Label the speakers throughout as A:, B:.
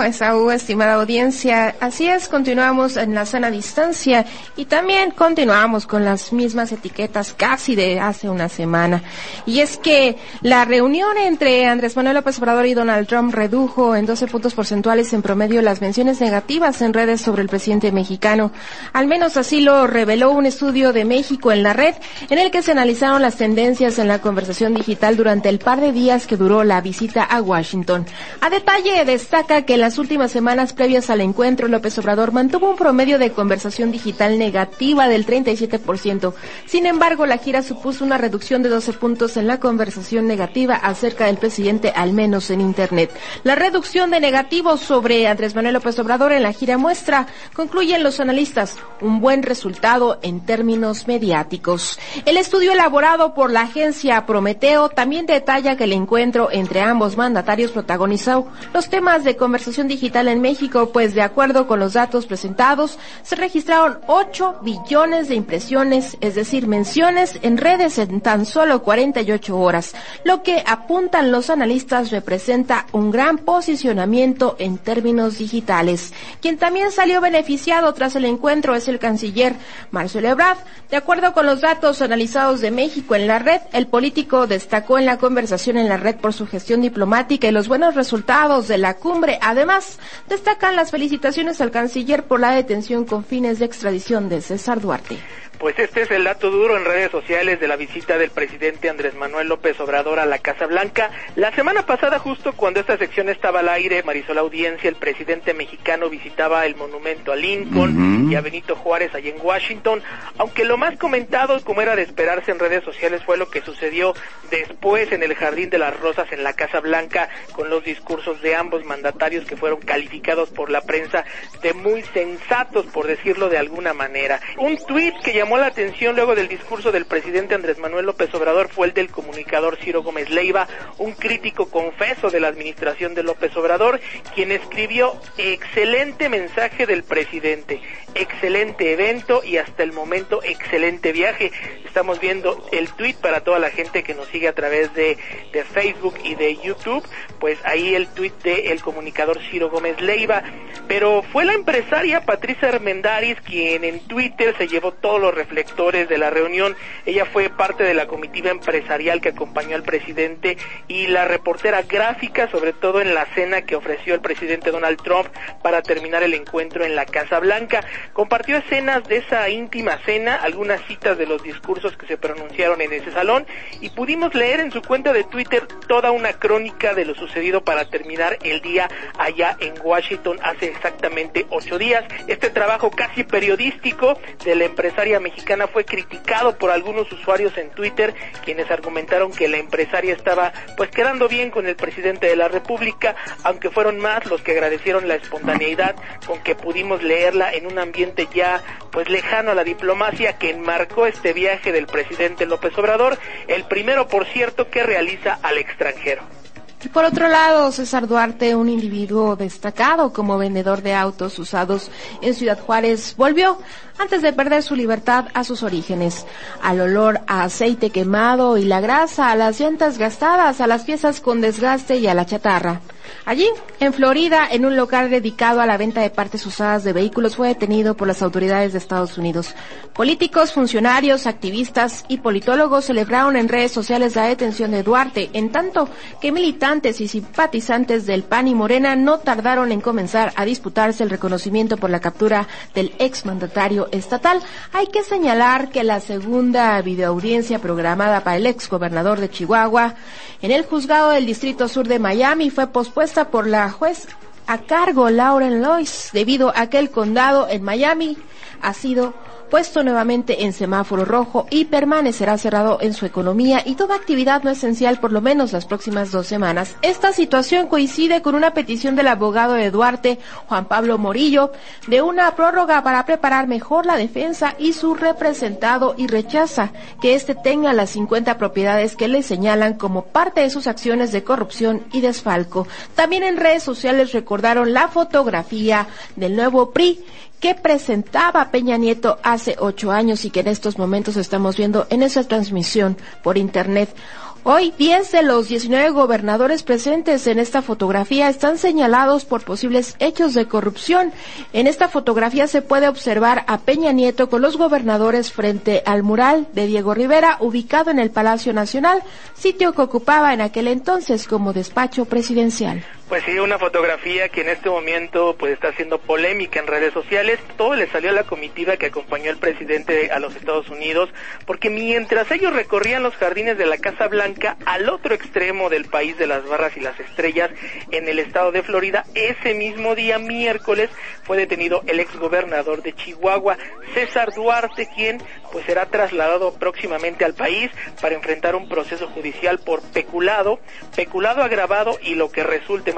A: Esaú, estimada audiencia, así es, continuamos en la sana distancia y también continuamos con las mismas etiquetas casi de hace una semana. Y es que la reunión entre Andrés Manuel López Obrador y Donald Trump redujo en 12 puntos porcentuales en promedio las menciones negativas en redes sobre el presidente mexicano. Al menos así lo reveló un estudio de México en la red en el que se analizaron las tendencias en la conversación digital durante el par de días que duró la visita a Washington. A detalle destaca que las últimas semanas previas al encuentro, López Obrador mantuvo un promedio de conversación digital negativa del 37%. Sin embargo, la gira supuso una reducción de 12 puntos en la conversación negativa acerca del presidente, al menos en Internet. La reducción de negativos sobre Andrés Manuel López Obrador en la gira muestra, concluyen los analistas, un buen resultado en términos mediáticos. El estudio elaborado por la agencia Prometeo también detalla que el encuentro entre ambos mandatarios protagonizó los temas de conversación digital en México, pues de acuerdo con los datos presentados, se registraron 8 billones de impresiones, es decir, menciones en redes en tan solo 48 horas, lo que apuntan los analistas representa un gran posicionamiento en términos digitales. Quien también salió beneficiado tras el encuentro es el canciller Marcelo Ebrard. De acuerdo con los datos analizados de México en la red, el político destacó en la conversación en la red por su gestión diplomática y los buenos resultados de la cumbre. Además, destacan las felicitaciones al canciller por la detención con fines de extradición de César Duarte.
B: Pues este es el dato duro en redes sociales de la visita del presidente Andrés Manuel López Obrador a la Casa Blanca. La semana pasada, justo cuando esta sección estaba al aire, Marisol Audiencia, el presidente mexicano visitaba el monumento a Lincoln y a Benito Juárez allí en Washington, aunque lo más comentado, como era de esperarse en redes sociales, fue lo que sucedió después en el Jardín de las Rosas en la Casa Blanca con los discursos de ambos mandatarios que fueron calificados por la prensa de muy sensatos, por decirlo de alguna manera. Un tuit que llamó la atención luego del discurso del presidente Andrés Manuel López Obrador fue el del comunicador Ciro Gómez Leiva, un crítico confeso de la administración de López Obrador, quien escribió excelente mensaje del presidente, excelente evento y hasta el momento excelente viaje. Estamos viendo el tweet para toda la gente que nos sigue a través de, de Facebook y de YouTube, pues ahí el tweet del comunicador Ciro Gómez Leiva, pero fue la empresaria Patricia Armendaris quien en Twitter se llevó todos los reflectores de la reunión. Ella fue parte de la comitiva empresarial que acompañó al presidente y la reportera gráfica, sobre todo en la cena que ofreció el presidente Donald Trump para terminar el encuentro en la Casa Blanca. Compartió escenas de esa íntima cena, algunas citas de los discursos que se pronunciaron en ese salón y pudimos leer en su cuenta de Twitter toda una crónica de lo sucedido para terminar el día allá en Washington hace exactamente ocho días. Este trabajo casi periodístico de la empresaria mexicana fue criticado por algunos usuarios en Twitter, quienes argumentaron que la empresaria estaba pues quedando bien con el presidente de la República, aunque fueron más los que agradecieron la espontaneidad con que pudimos leerla en un ambiente ya pues lejano a la diplomacia que enmarcó este viaje del presidente López Obrador, el primero por cierto que realiza al extranjero.
A: Y por otro lado, César Duarte, un individuo destacado como vendedor de autos usados en Ciudad Juárez, volvió antes de perder su libertad a sus orígenes, al olor a aceite quemado y la grasa, a las llantas gastadas, a las piezas con desgaste y a la chatarra. Allí, en Florida, en un local dedicado a la venta de partes usadas de vehículos, fue detenido por las autoridades de Estados Unidos. Políticos, funcionarios, activistas y politólogos celebraron en redes sociales la detención de Duarte, en tanto que militantes y simpatizantes del PAN y Morena no tardaron en comenzar a disputarse el reconocimiento por la captura del exmandatario estatal. Hay que señalar que la segunda videoaudiencia programada para el ex gobernador de Chihuahua en el juzgado del Distrito Sur de Miami fue pospuesta por la juez a cargo Lauren Lois debido a que el condado en Miami ha sido puesto nuevamente en semáforo rojo y permanecerá cerrado en su economía y toda actividad no esencial por lo menos las próximas dos semanas. Esta situación coincide con una petición del abogado de Duarte, Juan Pablo Morillo, de una prórroga para preparar mejor la defensa y su representado y rechaza que éste tenga las 50 propiedades que le señalan como parte de sus acciones de corrupción y desfalco. También en redes sociales recordaron la fotografía del nuevo PRI que presentaba Peña Nieto hace ocho años y que en estos momentos estamos viendo en esa transmisión por internet. Hoy, 10 de los 19 gobernadores presentes en esta fotografía están señalados por posibles hechos de corrupción. En esta fotografía se puede observar a Peña Nieto con los gobernadores frente al mural de Diego Rivera, ubicado en el Palacio Nacional, sitio que ocupaba en aquel entonces como despacho presidencial.
B: Pues sí, una fotografía que en este momento pues está haciendo polémica en redes sociales. Todo le salió a la comitiva que acompañó al presidente a los Estados Unidos, porque mientras ellos recorrían los jardines de la Casa Blanca al otro extremo del país de las barras y las estrellas, en el estado de Florida, ese mismo día, miércoles, fue detenido el exgobernador de Chihuahua, César Duarte, quien pues será trasladado próximamente al país para enfrentar un proceso judicial por peculado, peculado agravado y lo que resulte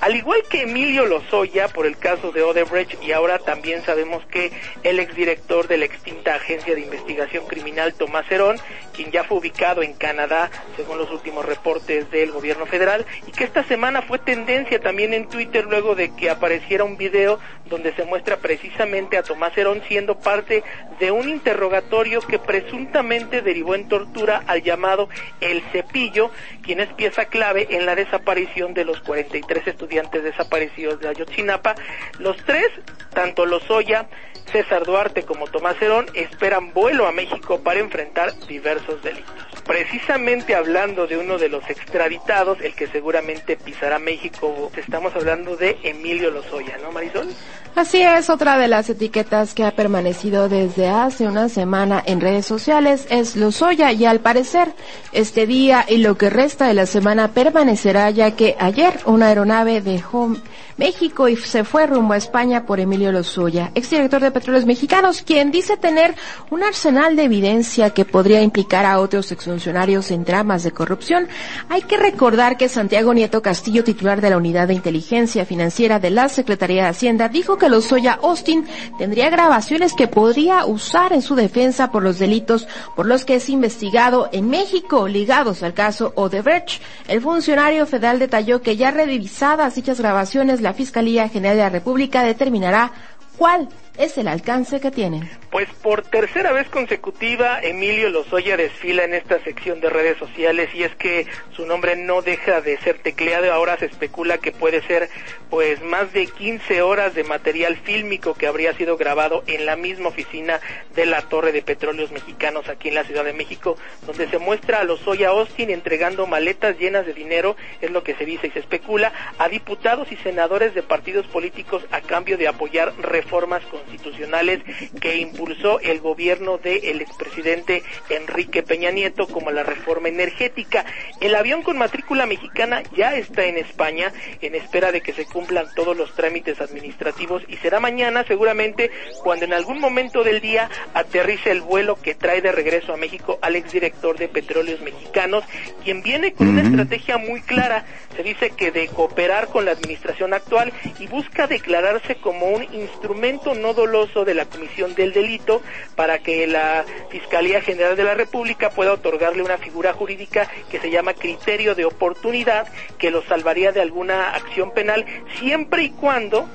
B: Al igual que Emilio Lozoya por el caso de Odebrecht y ahora también sabemos que el exdirector de la extinta agencia de investigación criminal Tomás Herón, quien ya fue ubicado en Canadá según los últimos reportes del gobierno federal y que esta semana fue tendencia también en Twitter luego de que apareciera un video donde se muestra precisamente a Tomás Herón siendo parte de un interrogatorio que presuntamente derivó en tortura al llamado El Cepillo, quien es pieza clave en la desaparición de los 43 estudiantes desaparecidos de Ayotzinapa. Los tres, tanto Lozoya, César Duarte como Tomás Herón, esperan vuelo a México para enfrentar diversos delitos. Precisamente hablando de uno de los extraditados, el que seguramente pisará México, estamos hablando de Emilio Lozoya, ¿no, Marisol?
A: Así es, otra de las etiquetas que ha permanecido desde hace una semana en redes sociales es Lozoya y al parecer este día y lo que resta de la semana permanecerá ya que ayer una aeronave dejó México y se fue rumbo a España por Emilio Lozoya, exdirector de Petróleos Mexicanos, quien dice tener un arsenal de evidencia que podría implicar a otros exfuncionarios en dramas de corrupción. Hay que recordar que Santiago Nieto Castillo, titular de la Unidad de Inteligencia Financiera de la Secretaría de Hacienda, dijo que Lozoya Austin tendría grabaciones que podría usar en su defensa por los delitos por los que es investigado en México ligados al caso Odebrecht. El funcionario federal detalló que ya revisadas dichas grabaciones, la Fiscalía General de la República determinará cuál es el alcance que tienen.
B: Pues por tercera vez consecutiva, Emilio Lozoya desfila en esta sección de redes sociales y es que su nombre no deja de ser tecleado. Ahora se especula que puede ser pues más de 15 horas de material fílmico que habría sido grabado en la misma oficina de la Torre de Petróleos Mexicanos aquí en la Ciudad de México, donde se muestra a Lozoya Austin entregando maletas llenas de dinero, es lo que se dice y se especula, a diputados y senadores de partidos políticos a cambio de apoyar reformas constitucionales que impulsó el gobierno del expresidente Enrique Peña Nieto, como la reforma energética. El avión con matrícula mexicana ya está en España en espera de que se cumplan todos los trámites administrativos y será mañana seguramente cuando en algún momento del día aterrice el vuelo que trae de regreso a México al exdirector de Petróleos Mexicanos, quien viene con una estrategia muy clara. Se dice que de cooperar con la administración actual y busca declararse como un instrumento no doloso de la comisión del delito para que la Fiscalía General de la República pueda otorgarle una figura jurídica que se llama criterio de oportunidad que lo salvaría de alguna acción penal siempre y cuando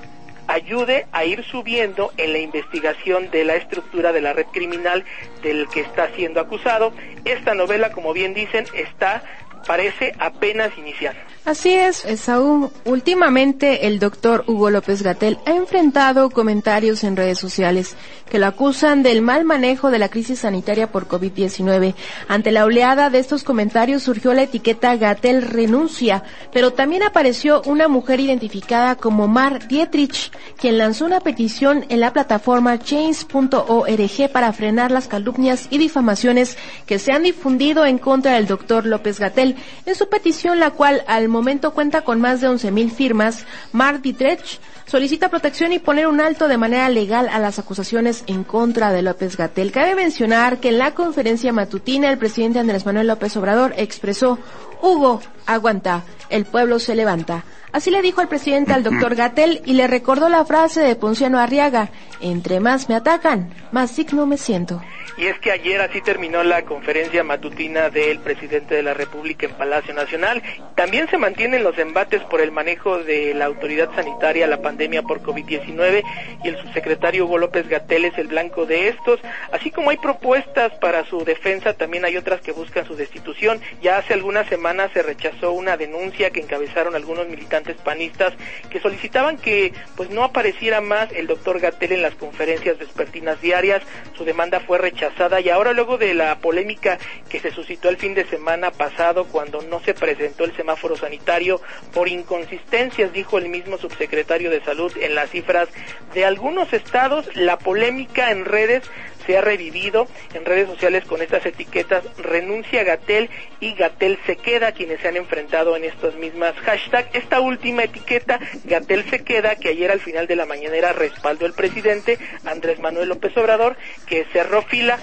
B: ayude a ir subiendo en la investigación de la estructura de la red criminal del que está siendo acusado. Esta novela, como bien dicen, está parece apenas iniciar.
A: Así es, Saúl. Últimamente el doctor Hugo López Gatel ha enfrentado comentarios en redes sociales que lo acusan del mal manejo de la crisis sanitaria por COVID-19. Ante la oleada de estos comentarios surgió la etiqueta Gatel renuncia, pero también apareció una mujer identificada como Mar Dietrich, quien lanzó una petición en la plataforma change.org para frenar las calumnias y difamaciones que se han difundido en contra del doctor López Gatel. En su petición, la cual al momento cuenta con más de 11.000 firmas, Mar Dietrich solicita protección y poner un alto de manera legal a las acusaciones en contra de López Gatel. Cabe mencionar que en la conferencia matutina el presidente Andrés Manuel López Obrador expresó, Hugo, aguanta, el pueblo se levanta. Así le dijo el presidente al doctor Gatel y le recordó la frase de Ponciano Arriaga, entre más me atacan, más digno me siento.
B: Y es que ayer así terminó la conferencia matutina del presidente de la República en Palacio Nacional. También se mantienen los embates por el manejo de la autoridad sanitaria la pandemia por COVID-19 y el subsecretario Hugo López Gatel es el blanco de estos. Así como hay propuestas para su defensa, también hay otras que buscan su destitución. Ya hace algunas semanas se rechazó una denuncia que encabezaron algunos militantes panistas que solicitaban que pues no apareciera más el doctor Gatel en las conferencias vespertinas diarias. Su demanda fue rechazada y ahora luego de la polémica que se suscitó el fin de semana pasado cuando no se presentó el semáforo sanitario por inconsistencias, dijo el mismo subsecretario de salud en las cifras de algunos estados, la polémica en redes se ha revivido en redes sociales con estas etiquetas renuncia Gatel y Gatel se queda, quienes se han enfrentado en estas mismas hashtags. Esta última etiqueta, Gatel se queda, que ayer al final de la mañanera respaldó el presidente Andrés Manuel López Obrador, que cerró fila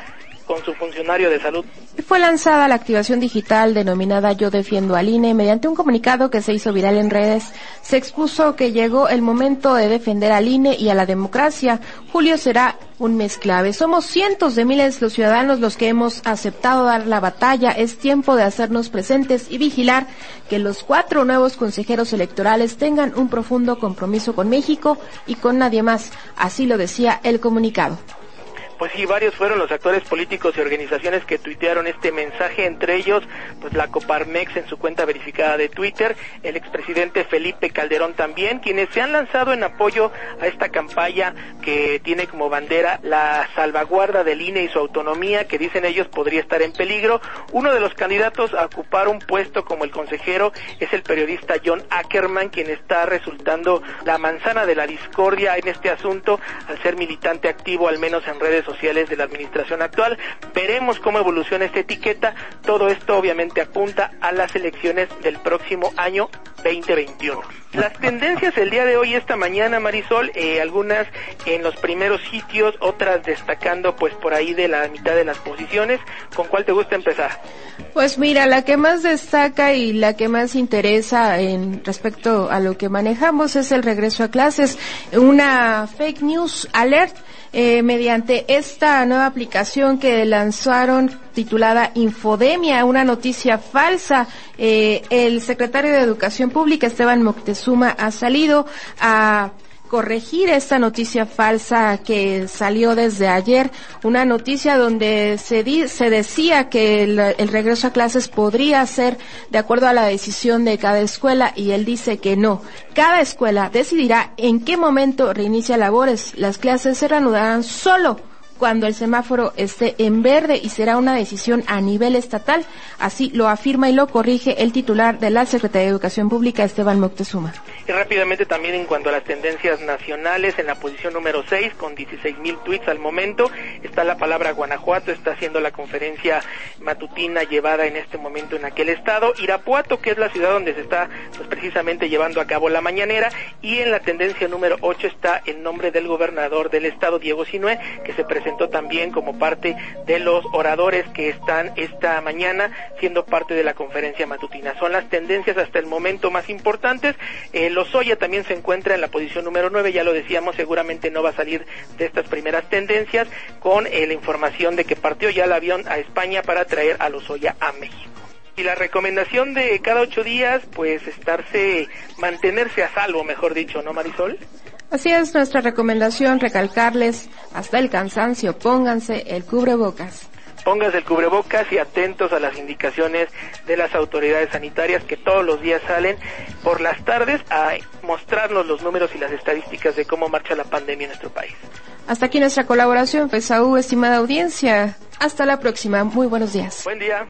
A: Fue lanzada la activación digital denominada Yo defiendo al INE. Mediante un comunicado que se hizo viral en redes, se expuso que llegó el momento de defender al INE y a la democracia. Julio será un mes clave. Somos cientos de miles los ciudadanos los que hemos aceptado dar la batalla. Es tiempo de hacernos presentes y vigilar que los cuatro nuevos consejeros electorales tengan un profundo compromiso con México y con nadie más. Así lo decía el comunicado.
B: Pues sí, varios fueron los actores políticos y organizaciones que tuitearon este mensaje, entre ellos, pues la Coparmex en su cuenta verificada de Twitter, el expresidente Felipe Calderón también, quienes se han lanzado en apoyo a esta campaña que tiene como bandera la salvaguarda del INE y su autonomía, que dicen ellos podría estar en peligro. Uno de los candidatos a ocupar un puesto como el consejero es el periodista John Ackerman, quien está resultando la manzana de la discordia en este asunto al ser militante activo, al menos en redes sociales de la administración actual. Veremos cómo evoluciona esta etiqueta. Todo esto obviamente apunta a las elecciones del próximo año 2021. Las tendencias el día de hoy, esta mañana, Marisol, eh, algunas en los primeros sitios, otras destacando pues por ahí de la mitad de las posiciones. ¿Con cuál te gusta empezar?
A: Pues mira, la que más destaca y la que más interesa en respecto a lo que manejamos es el regreso a clases. Una fake news alert eh, mediante esta nueva aplicación que lanzaron titulada Infodemia, una noticia falsa. Eh, el secretario de Educación Pública, Esteban Moctezuma, ha salido a corregir esta noticia falsa que salió desde ayer, una noticia donde se, di, se decía que el, el, regreso a clases podría ser de acuerdo a la decisión de cada escuela y él dice que no. Cada escuela decidirá en qué momento reinicia labores. Las clases se reanudarán solo cuando el semáforo esté en verde y será una decisión a nivel estatal. Así lo afirma y lo corrige el titular de la Secretaría de Educación Pública, Esteban Moctezuma.
B: Y rápidamente también en cuanto a las tendencias nacionales, en la posición número 6, con 16 mil tweets al momento, está la palabra Guanajuato, está haciendo la conferencia matutina llevada en este momento en aquel estado. Irapuato, que es la ciudad donde se está pues, precisamente llevando a cabo la mañanera. Y en la tendencia número 8 está el nombre del gobernador del estado, Diego Sinue, que se presenta presentó también como parte de los oradores que están esta mañana siendo parte de la conferencia matutina. Son las tendencias hasta el momento más importantes. Eh, Lozoya también se encuentra en la posición número 9, ya lo decíamos, seguramente no va a salir de estas primeras tendencias con eh, la información de que partió ya el avión a España para traer a Lozoya a México. Y la recomendación de cada ocho días, pues estarse, mantenerse a salvo, mejor dicho, ¿no, Marisol?
A: Así es nuestra recomendación, recalcarles hasta el cansancio, pónganse el cubrebocas.
B: Pónganse el cubrebocas y atentos a las indicaciones de las autoridades sanitarias que todos los días salen por las tardes a mostrarnos los números y las estadísticas de cómo marcha la pandemia en nuestro país.
A: Hasta aquí nuestra colaboración, FESAU, estimada audiencia. Hasta la próxima. Muy buenos días.
B: Buen día.